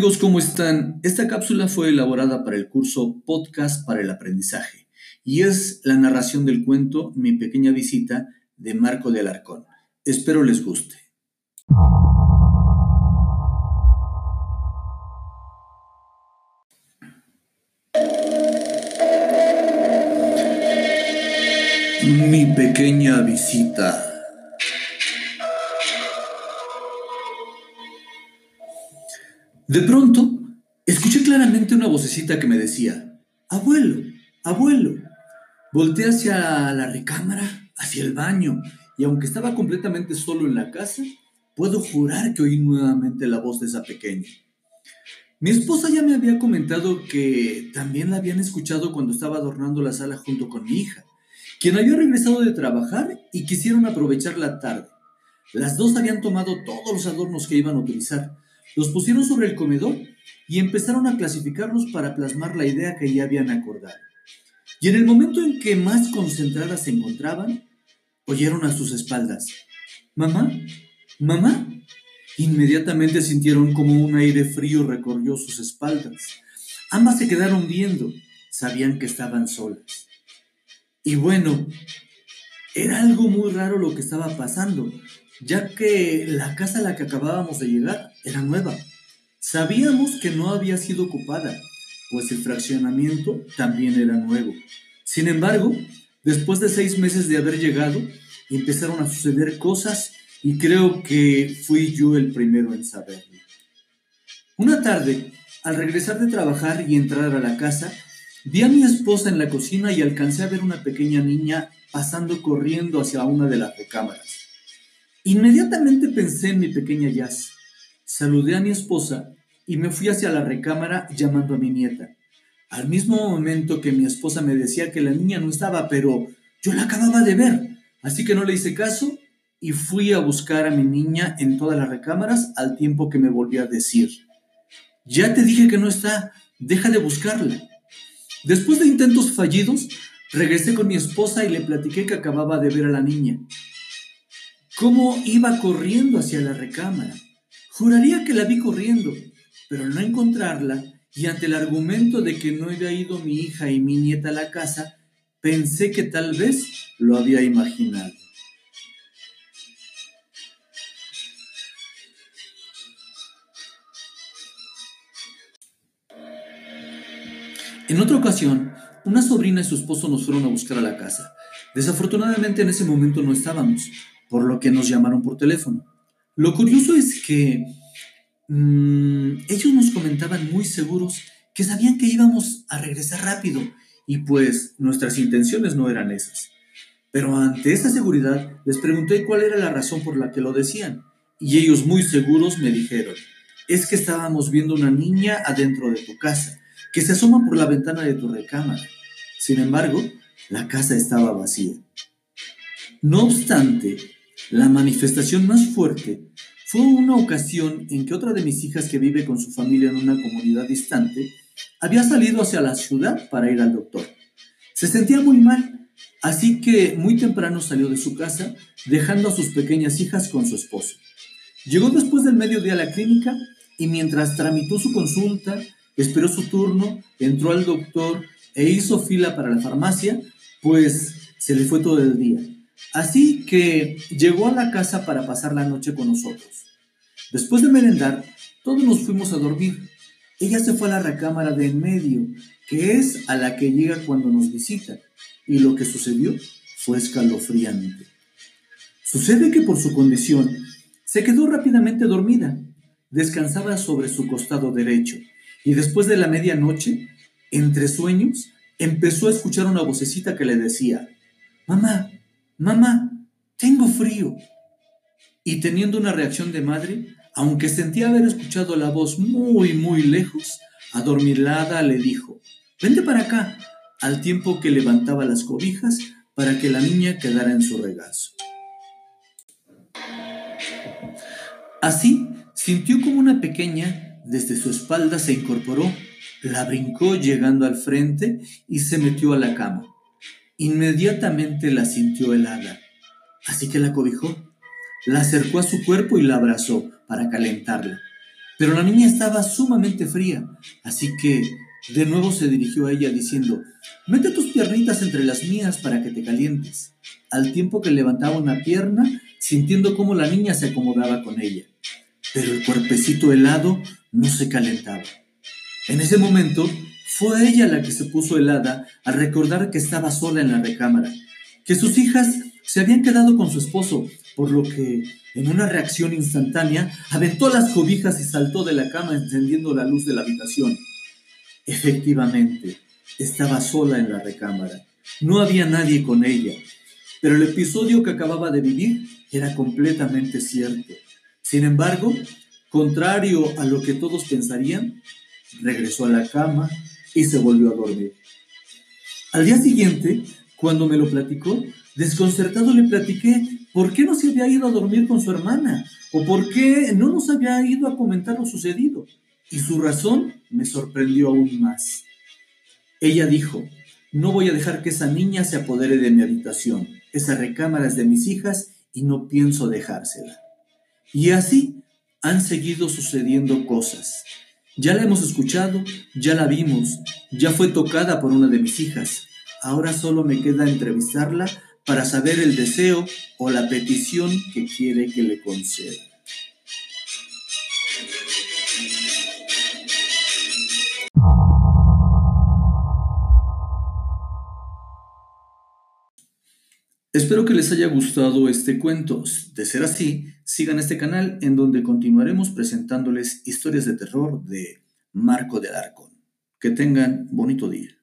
amigos, ¿cómo están? Esta cápsula fue elaborada para el curso Podcast para el Aprendizaje y es la narración del cuento Mi pequeña visita de Marco de Alarcón. Espero les guste. Mi pequeña visita. De pronto, escuché claramente una vocecita que me decía, abuelo, abuelo. Volté hacia la recámara, hacia el baño, y aunque estaba completamente solo en la casa, puedo jurar que oí nuevamente la voz de esa pequeña. Mi esposa ya me había comentado que también la habían escuchado cuando estaba adornando la sala junto con mi hija, quien había regresado de trabajar y quisieron aprovechar la tarde. Las dos habían tomado todos los adornos que iban a utilizar, los pusieron sobre el comedor y empezaron a clasificarlos para plasmar la idea que ya habían acordado. Y en el momento en que más concentradas se encontraban, oyeron a sus espaldas, Mamá, mamá. Inmediatamente sintieron como un aire frío recorrió sus espaldas. Ambas se quedaron viendo, sabían que estaban solas. Y bueno, era algo muy raro lo que estaba pasando, ya que la casa a la que acabábamos de llegar era nueva. Sabíamos que no había sido ocupada, pues el fraccionamiento también era nuevo. Sin embargo, después de seis meses de haber llegado, empezaron a suceder cosas y creo que fui yo el primero en saberlo. Una tarde, al regresar de trabajar y entrar a la casa, vi a mi esposa en la cocina y alcancé a ver una pequeña niña pasando corriendo hacia una de las recámaras. Inmediatamente pensé en mi pequeña Jazz. Saludé a mi esposa y me fui hacia la recámara llamando a mi nieta. Al mismo momento que mi esposa me decía que la niña no estaba, pero yo la acababa de ver, así que no le hice caso y fui a buscar a mi niña en todas las recámaras al tiempo que me volvió a decir, ya te dije que no está, deja de buscarla. Después de intentos fallidos, regresé con mi esposa y le platiqué que acababa de ver a la niña cómo iba corriendo hacia la recámara. Juraría que la vi corriendo, pero al no encontrarla y ante el argumento de que no había ido mi hija y mi nieta a la casa, pensé que tal vez lo había imaginado. En otra ocasión, una sobrina y su esposo nos fueron a buscar a la casa. Desafortunadamente en ese momento no estábamos, por lo que nos llamaron por teléfono. Lo curioso es que mm, ellos nos comentaban muy seguros que sabían que íbamos a regresar rápido y pues nuestras intenciones no eran esas. Pero ante esa seguridad les pregunté cuál era la razón por la que lo decían y ellos muy seguros me dijeron, es que estábamos viendo una niña adentro de tu casa que se asoma por la ventana de tu recámara. Sin embargo, la casa estaba vacía. No obstante, la manifestación más fuerte fue una ocasión en que otra de mis hijas que vive con su familia en una comunidad distante había salido hacia la ciudad para ir al doctor. Se sentía muy mal, así que muy temprano salió de su casa, dejando a sus pequeñas hijas con su esposo. Llegó después del mediodía a la clínica y mientras tramitó su consulta, esperó su turno, entró al doctor e hizo fila para la farmacia, pues se le fue todo el día. Así que llegó a la casa para pasar la noche con nosotros. Después de merendar, todos nos fuimos a dormir. Ella se fue a la recámara de en medio, que es a la que llega cuando nos visita, y lo que sucedió fue escalofriante. Sucede que por su condición se quedó rápidamente dormida, descansaba sobre su costado derecho, y después de la medianoche, entre sueños, empezó a escuchar una vocecita que le decía, Mamá, mamá, tengo frío. Y teniendo una reacción de madre, aunque sentía haber escuchado la voz muy, muy lejos, adormilada le dijo, vente para acá, al tiempo que levantaba las cobijas para que la niña quedara en su regazo. Así, sintió como una pequeña desde su espalda se incorporó, la brincó llegando al frente y se metió a la cama. Inmediatamente la sintió helada, así que la cobijó, la acercó a su cuerpo y la abrazó para calentarla. Pero la niña estaba sumamente fría, así que de nuevo se dirigió a ella diciendo, mete tus piernitas entre las mías para que te calientes, al tiempo que levantaba una pierna, sintiendo cómo la niña se acomodaba con ella. Pero el cuerpecito helado no se calentaba. En ese momento fue ella la que se puso helada al recordar que estaba sola en la recámara, que sus hijas se habían quedado con su esposo, por lo que, en una reacción instantánea, aventó las cobijas y saltó de la cama encendiendo la luz de la habitación. Efectivamente, estaba sola en la recámara. No había nadie con ella, pero el episodio que acababa de vivir era completamente cierto. Sin embargo, contrario a lo que todos pensarían, regresó a la cama y se volvió a dormir. Al día siguiente, cuando me lo platicó, desconcertado le platiqué por qué no se había ido a dormir con su hermana o por qué no nos había ido a comentar lo sucedido. Y su razón me sorprendió aún más. Ella dijo, no voy a dejar que esa niña se apodere de mi habitación. Esa recámara es de mis hijas y no pienso dejársela. Y así han seguido sucediendo cosas. Ya la hemos escuchado, ya la vimos, ya fue tocada por una de mis hijas. Ahora solo me queda entrevistarla para saber el deseo o la petición que quiere que le conceda. Espero que les haya gustado este cuento. De ser así, sigan este canal en donde continuaremos presentándoles historias de terror de Marco de Alarcón. Que tengan bonito día.